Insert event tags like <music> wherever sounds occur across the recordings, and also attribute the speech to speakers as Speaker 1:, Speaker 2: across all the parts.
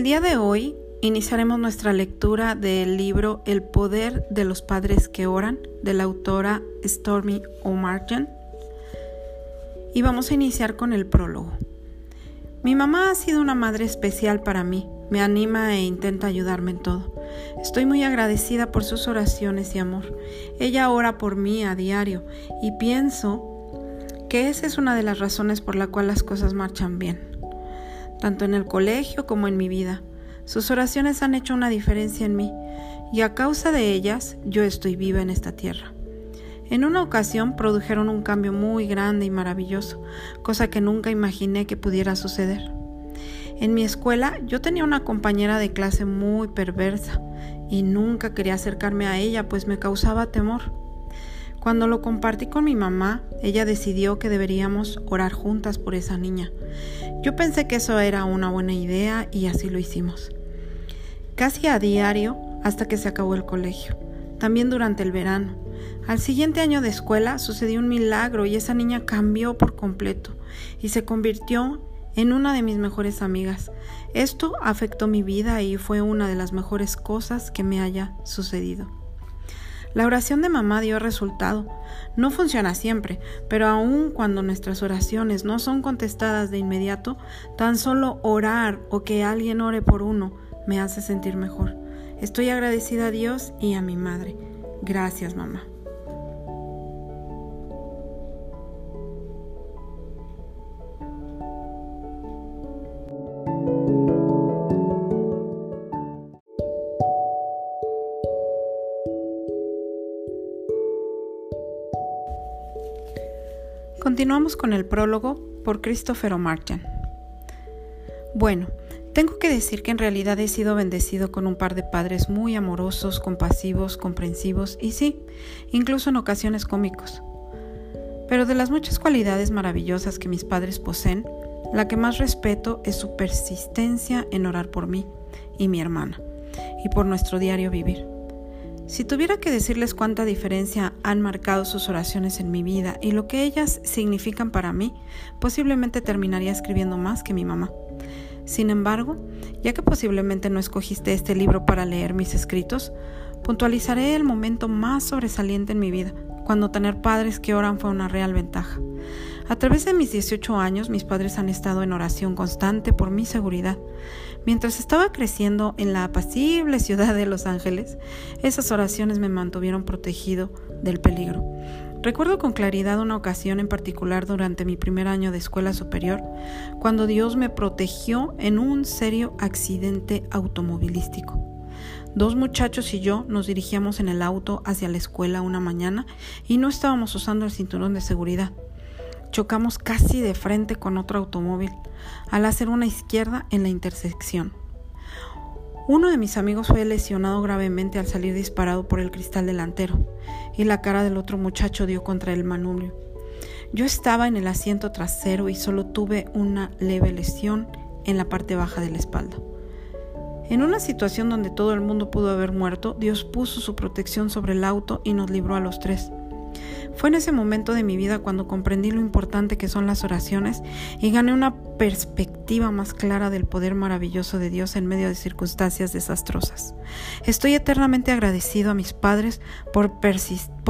Speaker 1: el día de hoy iniciaremos nuestra lectura del libro El poder de los padres que oran de la autora Stormy O'Martin y vamos a iniciar con el prólogo. Mi mamá ha sido una madre especial para mí, me anima e intenta ayudarme en todo. Estoy muy agradecida por sus oraciones y amor. Ella ora por mí a diario y pienso que esa es una de las razones por la cual las cosas marchan bien, tanto en el colegio como en mi vida. Sus oraciones han hecho una diferencia en mí y a causa de ellas yo estoy viva en esta tierra. En una ocasión produjeron un cambio muy grande y maravilloso, cosa que nunca imaginé que pudiera suceder. En mi escuela yo tenía una compañera de clase muy perversa y nunca quería acercarme a ella pues me causaba temor. Cuando lo compartí con mi mamá, ella decidió que deberíamos orar juntas por esa niña. Yo pensé que eso era una buena idea y así lo hicimos. Casi a diario hasta que se acabó el colegio, también durante el verano. Al siguiente año de escuela sucedió un milagro y esa niña cambió por completo y se convirtió en una de mis mejores amigas. Esto afectó mi vida y fue una de las mejores cosas que me haya sucedido. La oración de mamá dio resultado. No funciona siempre, pero aun cuando nuestras oraciones no son contestadas de inmediato, tan solo orar o que alguien ore por uno me hace sentir mejor. Estoy agradecida a Dios y a mi madre. Gracias, mamá. Continuamos con el prólogo por Christopher O'Martin. Bueno, tengo que decir que en realidad he sido bendecido con un par de padres muy amorosos, compasivos, comprensivos y sí, incluso en ocasiones cómicos. Pero de las muchas cualidades maravillosas que mis padres poseen, la que más respeto es su persistencia en orar por mí y mi hermana, y por nuestro diario vivir. Si tuviera que decirles cuánta diferencia han marcado sus oraciones en mi vida y lo que ellas significan para mí, posiblemente terminaría escribiendo más que mi mamá. Sin embargo, ya que posiblemente no escogiste este libro para leer mis escritos, puntualizaré el momento más sobresaliente en mi vida, cuando tener padres que oran fue una real ventaja. A través de mis 18 años, mis padres han estado en oración constante por mi seguridad. Mientras estaba creciendo en la apacible <laughs> ciudad de Los Ángeles, esas oraciones me mantuvieron protegido del peligro. Recuerdo con claridad una ocasión en particular durante mi primer año de escuela superior, cuando Dios me protegió en un serio accidente automovilístico. Dos muchachos y yo nos dirigíamos en el auto hacia la escuela una mañana y no estábamos usando el cinturón de seguridad. Chocamos casi de frente con otro automóvil al hacer una izquierda en la intersección. Uno de mis amigos fue lesionado gravemente al salir disparado por el cristal delantero y la cara del otro muchacho dio contra el manubrio. Yo estaba en el asiento trasero y solo tuve una leve lesión en la parte baja de la espalda. En una situación donde todo el mundo pudo haber muerto, Dios puso su protección sobre el auto y nos libró a los tres. Fue en ese momento de mi vida cuando comprendí lo importante que son las oraciones y gané una perspectiva más clara del poder maravilloso de Dios en medio de circunstancias desastrosas. Estoy eternamente agradecido a mis padres por,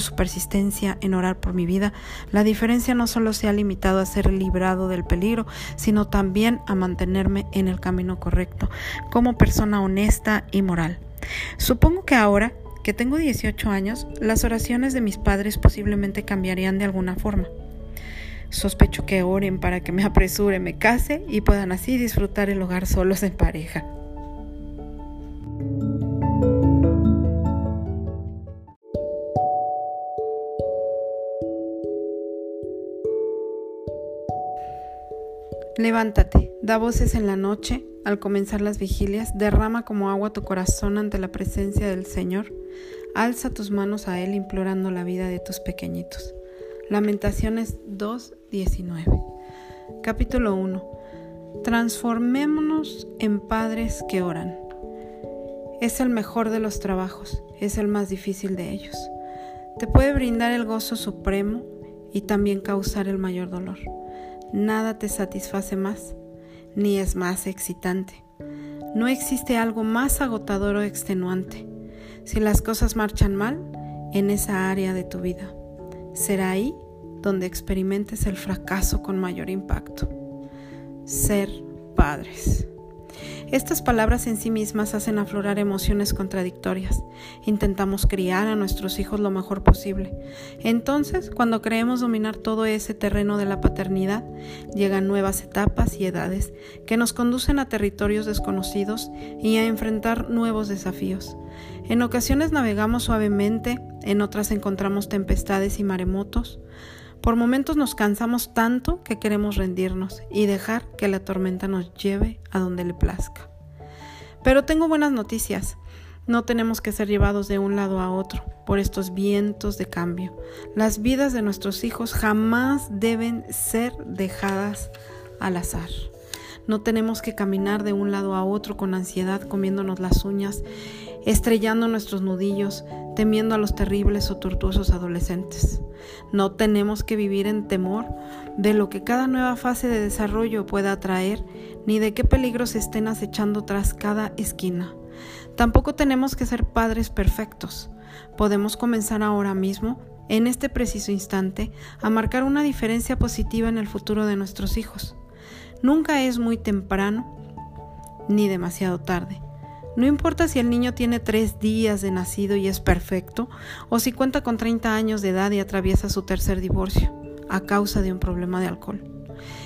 Speaker 1: su persistencia en orar por mi vida. La diferencia no solo se ha limitado a ser librado del peligro, sino también a mantenerme en el camino correcto, como persona honesta y moral. Supongo que ahora que tengo 18 años, las oraciones de mis padres posiblemente cambiarían de alguna forma. Sospecho que oren para que me <laughs> apresure, me case y puedan así disfrutar el hogar solos en pareja. Levántate, da voces en la noche, al comenzar las vigilias, derrama como agua tu corazón ante la presencia del Señor, alza tus manos a Él implorando la vida de tus pequeñitos. Lamentaciones 2.19 Capítulo 1 Transformémonos en padres que oran. Es el mejor de los trabajos, es el más difícil de ellos. Te puede brindar el gozo supremo y también causar el mayor dolor. Nada te satisface más, ni es más excitante. No existe algo más agotador o extenuante. Si las cosas marchan mal en esa área de tu vida, será ahí donde experimentes el fracaso con mayor impacto. Ser padres. Estas palabras en sí mismas hacen aflorar emociones contradictorias. Intentamos criar a nuestros hijos lo mejor posible. Entonces, cuando creemos dominar todo ese terreno de la paternidad, llegan nuevas etapas y edades que nos conducen a territorios desconocidos y a enfrentar nuevos desafíos. En ocasiones navegamos suavemente, en otras encontramos tempestades y maremotos. Por momentos nos cansamos tanto que queremos rendirnos y dejar que la tormenta nos lleve a donde le plazca. Pero tengo buenas noticias. No tenemos que ser llevados de un lado a otro por estos vientos de cambio. Las vidas de nuestros hijos jamás deben ser dejadas al azar. No tenemos que caminar de un lado a otro con ansiedad, comiéndonos las uñas, estrellando nuestros nudillos, temiendo a los terribles o tortuosos adolescentes. No tenemos que vivir en temor de lo que cada nueva fase de desarrollo pueda traer, ni de qué peligros estén acechando tras cada esquina. Tampoco tenemos que ser padres perfectos. Podemos comenzar ahora mismo, en este preciso instante, a marcar una diferencia positiva en el futuro de nuestros hijos. Nunca es muy temprano ni demasiado tarde. No importa si el niño tiene tres días de nacido y es perfecto, o si cuenta con 30 años de edad y atraviesa su tercer divorcio a causa de un problema de alcohol.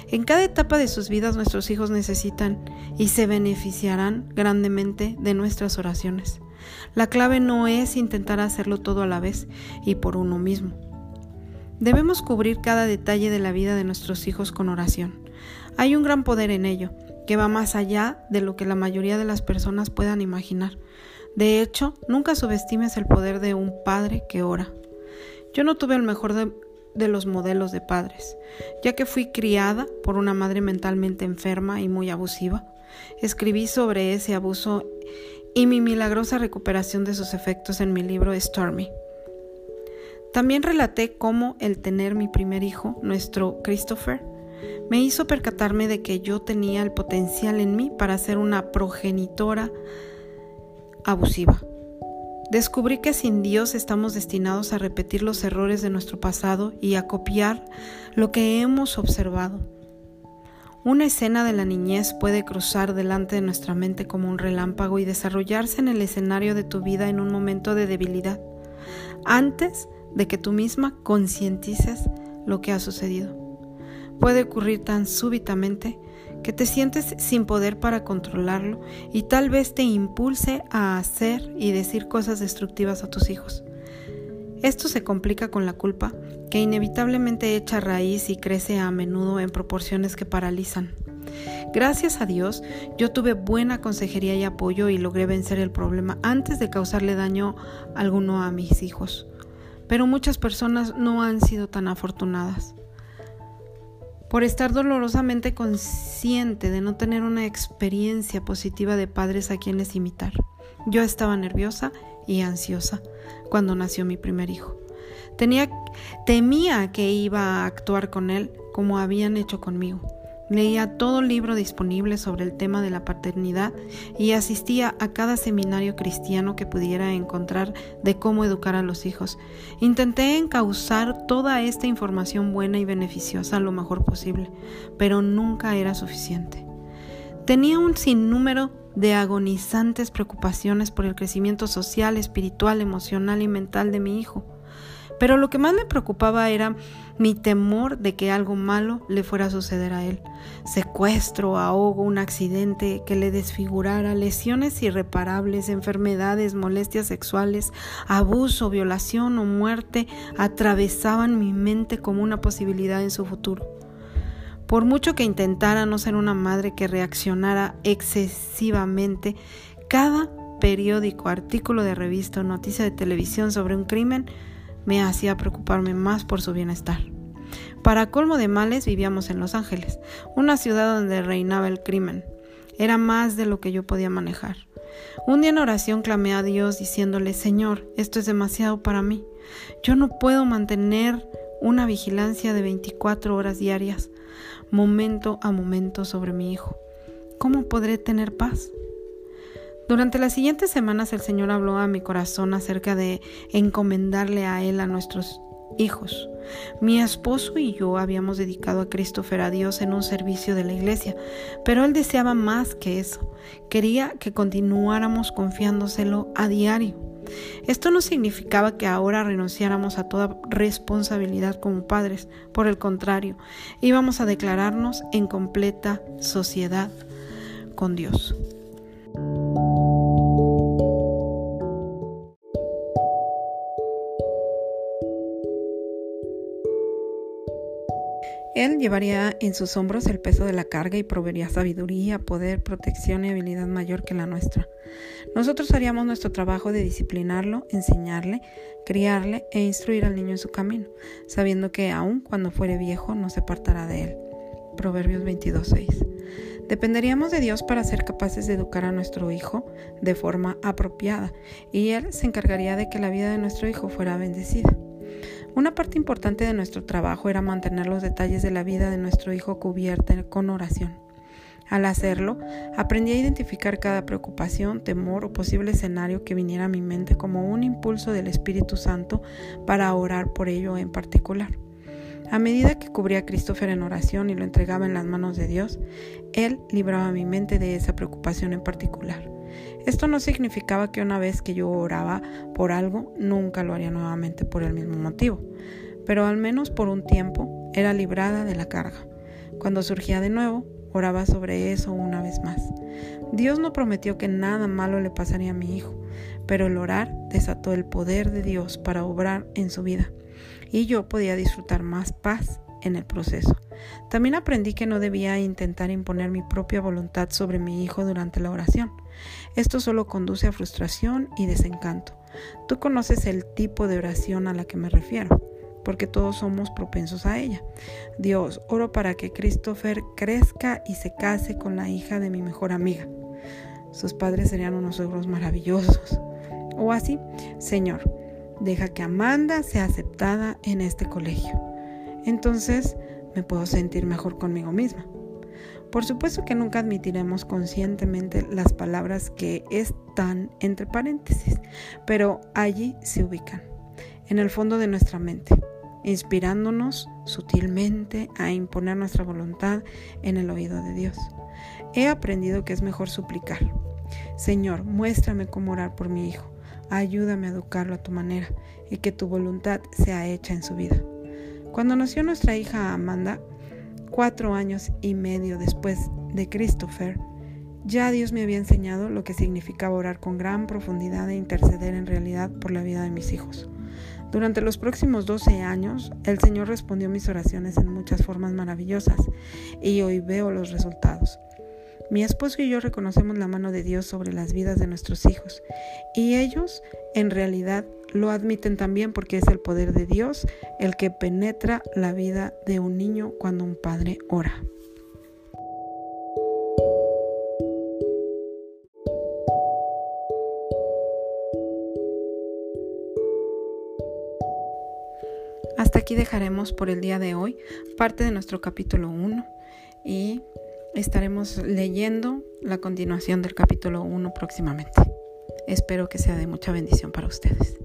Speaker 1: En cada etapa de sus vidas nuestros hijos necesitan y se beneficiarán grandemente de nuestras oraciones. La clave no es intentar hacerlo todo a la vez y por uno mismo. Debemos cubrir cada detalle de la vida de nuestros hijos con oración. Hay un gran poder en ello que va más allá de lo que la mayoría de las personas puedan imaginar. De hecho, nunca subestimes el poder de un padre que ora. Yo no tuve el mejor de, los modelos de padres, ya que fui criada por una madre mentalmente enferma y muy abusiva. Escribí sobre ese abuso y mi milagrosa recuperación de sus efectos en mi libro Stormy. También relaté cómo el tener mi primer hijo, nuestro Christopher, me hizo percatarme de que yo tenía el potencial en mí para ser una progenitora abusiva. Descubrí que sin Dios estamos destinados a repetir los errores de nuestro pasado y a copiar lo que hemos observado. Una escena de la niñez puede cruzar delante de nuestra mente como un relámpago y desarrollarse en el escenario de tu vida en un momento de debilidad, antes de que tú misma concientices lo que ha sucedido puede ocurrir tan súbitamente que te sientes sin poder para controlarlo y tal vez te impulse a hacer y decir cosas destructivas a tus hijos. Esto se complica con la culpa, que inevitablemente echa raíz y crece a menudo en proporciones que paralizan. Gracias a Dios, yo tuve buena consejería y apoyo y logré vencer el problema antes de causarle daño alguno a mis hijos. Pero muchas personas no han sido tan afortunadas por estar dolorosamente consciente de no tener una experiencia positiva de padres a quienes imitar. Yo estaba nerviosa y ansiosa cuando nació mi primer hijo. Tenía, temía que iba a actuar con él como habían hecho conmigo. Leía todo libro disponible sobre el tema de la paternidad y asistía a cada seminario cristiano que pudiera encontrar de cómo educar a los hijos. Intenté encauzar toda esta información buena y beneficiosa lo mejor posible, pero nunca era suficiente. Tenía un sinnúmero de agonizantes preocupaciones por el crecimiento social, espiritual, emocional y mental de mi hijo. Pero lo que más me preocupaba era mi temor de que algo malo le fuera a suceder a él. Secuestro, ahogo, un accidente que le desfigurara, lesiones irreparables, enfermedades, molestias sexuales, abuso, violación o muerte atravesaban mi mente como una posibilidad en su futuro. Por mucho que intentara no ser una madre que reaccionara excesivamente, cada periódico, artículo de revista o noticia de televisión sobre un crimen me hacía preocuparme más por su bienestar. Para colmo de males vivíamos en Los Ángeles, una ciudad donde reinaba el crimen. Era más de lo que yo podía manejar. Un día en oración clamé a Dios diciéndole, Señor, esto es demasiado para mí. Yo no puedo mantener una vigilancia de 24 horas diarias, momento a momento sobre mi hijo. ¿Cómo podré tener paz? Durante las siguientes semanas el Señor habló a mi corazón acerca de encomendarle a Él a nuestros hijos. Mi esposo y yo habíamos dedicado a Christopher a Dios en un servicio de la iglesia, pero él deseaba más que eso. Quería que continuáramos confiándoselo a diario. Esto no significaba que ahora renunciáramos a toda responsabilidad como padres, por el contrario, íbamos a declararnos en completa sociedad con Dios. Él llevaría en sus hombros el peso de la carga y proveería sabiduría, poder, protección y habilidad mayor que la nuestra. Nosotros haríamos nuestro trabajo de disciplinarlo, enseñarle, criarle e instruir al niño en su camino, sabiendo que aun cuando fuere viejo no se apartará de él. Proverbios 22.6. Dependeríamos de Dios para ser capaces de educar a nuestro hijo de forma apropiada, y Él se encargaría de que la vida de nuestro hijo fuera bendecida. Una parte importante de nuestro trabajo era mantener los detalles de la vida de nuestro hijo cubierta con oración. Al hacerlo, aprendí a identificar cada preocupación, temor o posible escenario que viniera a mi mente como un impulso del Espíritu Santo para orar por ello en particular. A medida que cubría a Christopher en oración y lo entregaba en las manos de Dios, Él libraba mi mente de esa preocupación en particular. Esto no significaba que una vez que yo oraba por algo, nunca lo haría nuevamente por el mismo motivo, pero al menos por un tiempo era librada de la carga. Cuando surgía de nuevo, oraba sobre eso una vez más. Dios no prometió que nada malo le pasaría a mi hijo, pero el orar desató el poder de Dios para obrar en su vida, y yo podía disfrutar más paz en el proceso. También aprendí que no debía intentar imponer mi propia voluntad sobre mi hijo durante la oración. Esto solo conduce a frustración y desencanto. Tú conoces el tipo de oración a la que me refiero, porque todos somos propensos a ella. Dios, oro para que Christopher crezca y se case con la hija de mi mejor amiga. Sus padres serían unos suegros maravillosos. O así, Señor, deja que Amanda sea aceptada en este colegio. Entonces me puedo sentir mejor conmigo misma. Por supuesto que nunca admitiremos conscientemente las palabras que están entre paréntesis, pero allí se ubican, en el fondo de nuestra mente, inspirándonos sutilmente a imponer nuestra voluntad en el oído de Dios. He aprendido que es mejor suplicar. Señor, muéstrame cómo orar por mi hijo. Ayúdame a educarlo a tu manera y que tu voluntad sea hecha en su vida. Cuando nació nuestra hija Amanda, cuatro años y medio después de Christopher, ya Dios me había enseñado lo que significaba orar con gran profundidad e interceder en realidad por la vida de mis hijos. Durante los próximos 12 años, el Señor respondió mis oraciones en muchas formas maravillosas y hoy veo los resultados. Mi esposo y yo reconocemos la mano de Dios sobre las vidas de nuestros hijos y ellos en realidad lo admiten también porque es el poder de Dios el que penetra la vida de un niño cuando un padre ora. Hasta aquí dejaremos por el día de hoy parte de nuestro capítulo 1 y estaremos leyendo la continuación del capítulo 1 próximamente. Espero que sea de mucha bendición para ustedes.